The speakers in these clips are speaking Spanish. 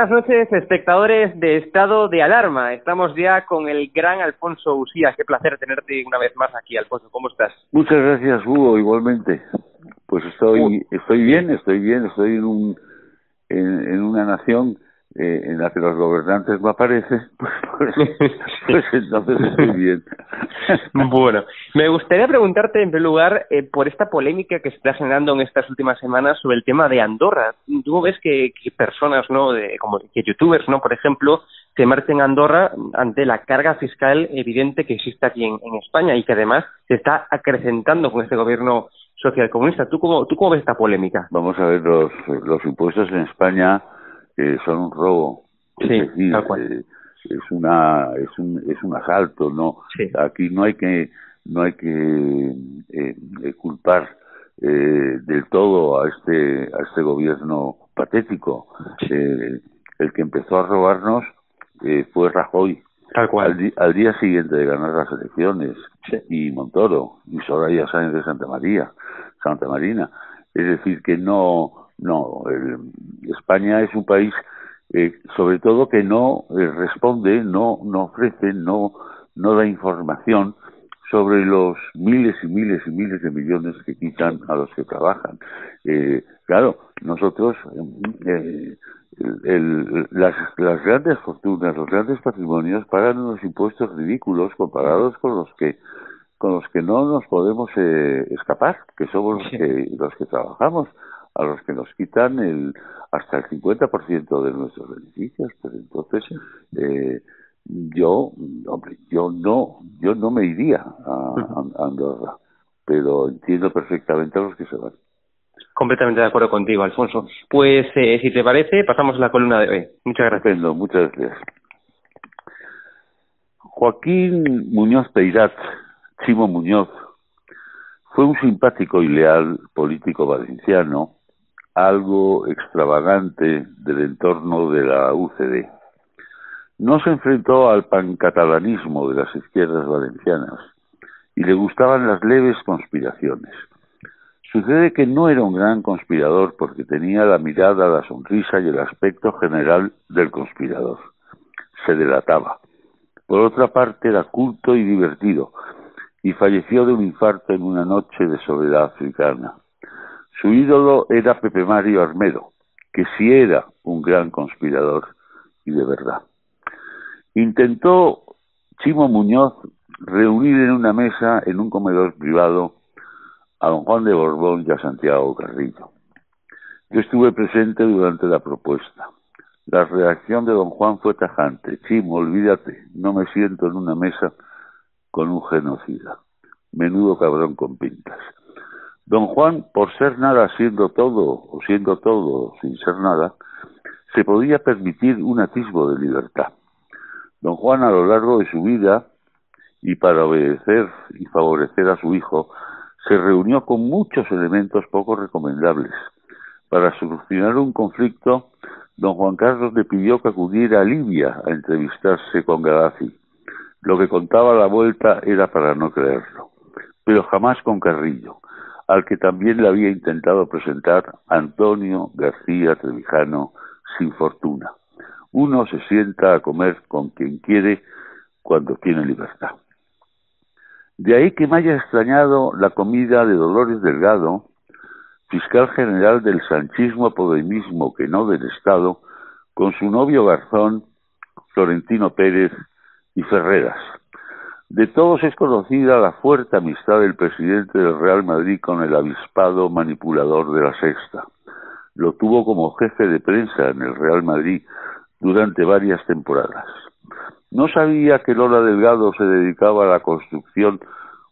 buenas noches, espectadores de Estado de Alarma. Estamos ya con el gran Alfonso Usía. Qué placer tenerte una vez más aquí, Alfonso. ¿Cómo estás? Muchas gracias, Hugo, igualmente. Pues estoy, estoy bien, estoy bien, estoy en, un, en una nación eh, en la que los gobernantes no aparecen, pues, pues, pues, entonces estoy bien. bueno, me gustaría preguntarte en primer lugar eh, por esta polémica que se está generando en estas últimas semanas sobre el tema de Andorra. Tú ves que, personas, ¿no? De, como que youtubers, ¿no? Por ejemplo, se marchen a Andorra ante la carga fiscal evidente que existe aquí en, España y que además se está acrecentando con este gobierno socialcomunista. ¿Tú cómo, ¿Tú cómo ves esta polémica? Vamos a ver, los, los impuestos en España son un robo. Sí, eh, es, una es un es un asalto, no. Aquí no hay que no hay que eh, eh, culpar del todo a este a este gobierno patético. el que empezó a robarnos fue Rajoy. Tal cual. Al, día siguiente de ganar las elecciones y Montoro y Soraya Sáenz de Santa María, Santa Marina. Es decir, que no no, España es un país, eh, sobre todo, que no eh, responde, no, no ofrece, no, no da información sobre los miles y miles y miles de millones que quitan a los que trabajan. Eh, claro, nosotros, eh, el, las, las grandes fortunas, los grandes patrimonios pagan unos impuestos ridículos comparados con los que con los que no nos podemos eh, escapar, que somos los que, los que trabajamos a los que nos quitan el hasta el 50% de nuestros beneficios. Pues entonces, eh, yo, hombre, yo no, yo no me iría a, Andorra, pero entiendo perfectamente a los que se van. Completamente de acuerdo contigo, Alfonso. Pues, eh, si te parece, pasamos a la columna de hoy. Muchas gracias. muchas gracias. Joaquín Muñoz Peirat, Chimo Muñoz, fue un simpático y leal político valenciano algo extravagante del entorno de la UCD. No se enfrentó al pancatalanismo de las izquierdas valencianas y le gustaban las leves conspiraciones. Sucede que no era un gran conspirador porque tenía la mirada, la sonrisa y el aspecto general del conspirador. Se delataba. Por otra parte, era culto y divertido, y falleció de un infarto en una noche de soledad africana. Su ídolo era Pepe Mario Armedo, que sí era un gran conspirador y de verdad. Intentó Chimo Muñoz reunir en una mesa en un comedor privado a don Juan de Borbón y a Santiago Carrillo. Yo estuve presente durante la propuesta. La reacción de don Juan fue tajante. Chimo, olvídate, no me siento en una mesa con un genocida. Menudo cabrón con pintas. Don Juan, por ser nada siendo todo, o siendo todo sin ser nada, se podía permitir un atisbo de libertad. Don Juan, a lo largo de su vida, y para obedecer y favorecer a su hijo, se reunió con muchos elementos poco recomendables. Para solucionar un conflicto, don Juan Carlos le pidió que acudiera a Libia a entrevistarse con Gaddafi. Lo que contaba la vuelta era para no creerlo, pero jamás con Carrillo al que también le había intentado presentar Antonio García Trevijano sin fortuna. Uno se sienta a comer con quien quiere cuando tiene libertad. De ahí que me haya extrañado la comida de Dolores Delgado, fiscal general del sanchismo podemismo que no del Estado, con su novio Garzón, Florentino Pérez y Ferreras, de todos es conocida la fuerte amistad del presidente del Real Madrid con el avispado manipulador de la sexta. Lo tuvo como jefe de prensa en el Real Madrid durante varias temporadas. No sabía que Lola Delgado se dedicaba a la construcción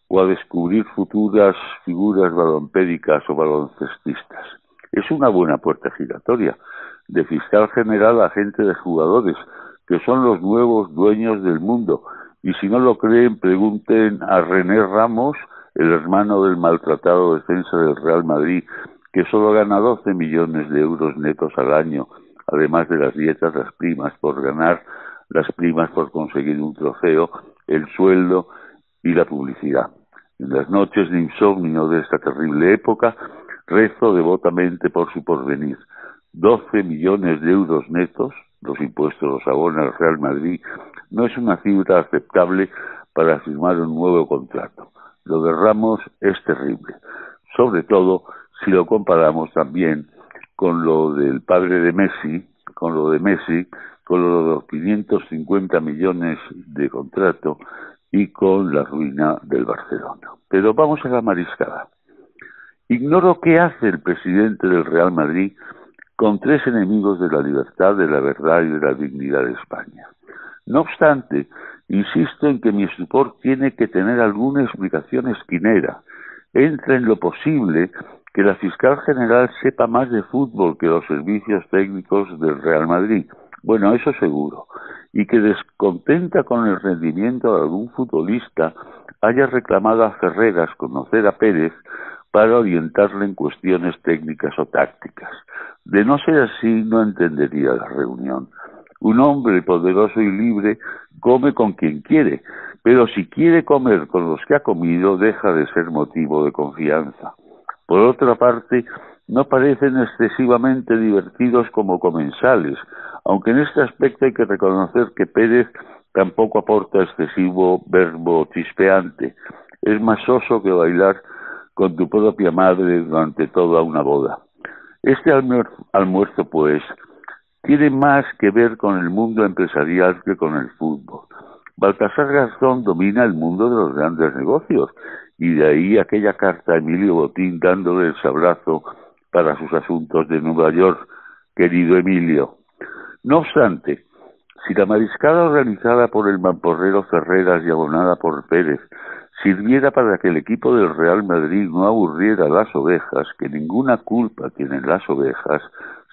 o a descubrir futuras figuras balompédicas o baloncestistas. Es una buena puerta giratoria, de fiscal general a gente de jugadores, que son los nuevos dueños del mundo y si no lo creen, pregunten a René Ramos, el hermano del maltratado defensa del Real Madrid, que solo gana 12 millones de euros netos al año, además de las dietas, las primas por ganar, las primas por conseguir un trofeo, el sueldo y la publicidad. En las noches de insomnio de esta terrible época, rezo devotamente por su porvenir. 12 millones de euros netos, los impuestos los abona el Real Madrid, no es una cifra aceptable para firmar un nuevo contrato. Lo de Ramos es terrible, sobre todo si lo comparamos también con lo del padre de Messi, con lo de Messi, con lo de los 550 millones de contrato y con la ruina del Barcelona. Pero vamos a la mariscada. Ignoro qué hace el presidente del Real Madrid con tres enemigos de la libertad, de la verdad y de la dignidad de España. No obstante, insisto en que mi estupor tiene que tener alguna explicación esquinera. Entra en lo posible que la fiscal general sepa más de fútbol que los servicios técnicos del Real Madrid. Bueno, eso seguro. Y que descontenta con el rendimiento de algún futbolista haya reclamado a Ferreras conocer a Pérez para orientarle en cuestiones técnicas o tácticas. De no ser así, no entendería la reunión. Un hombre poderoso y libre come con quien quiere, pero si quiere comer con los que ha comido, deja de ser motivo de confianza. Por otra parte, no parecen excesivamente divertidos como comensales, aunque en este aspecto hay que reconocer que Pérez tampoco aporta excesivo verbo chispeante. Es más oso que bailar con tu propia madre durante toda una boda. Este almuerzo, pues, tiene más que ver con el mundo empresarial que con el fútbol. Baltasar Gastón domina el mundo de los grandes negocios y de ahí aquella carta a Emilio Botín dándole el sabrazo para sus asuntos de Nueva York, querido Emilio. No obstante, si la mariscada organizada por el mamporrero Ferreras y abonada por Pérez sirviera para que el equipo del Real Madrid no aburriera a las ovejas, que ninguna culpa tienen las ovejas,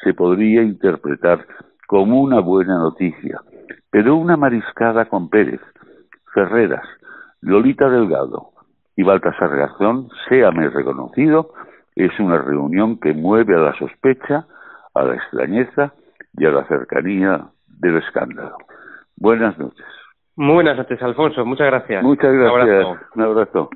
se podría interpretar como una buena noticia. Pero una mariscada con Pérez, Ferreras, Lolita Delgado y Baltasar Gazón, séame reconocido, es una reunión que mueve a la sospecha, a la extrañeza y a la cercanía del escándalo. Buenas noches. Muy buenas noches, Alfonso. Muchas gracias. Muchas gracias. Un abrazo.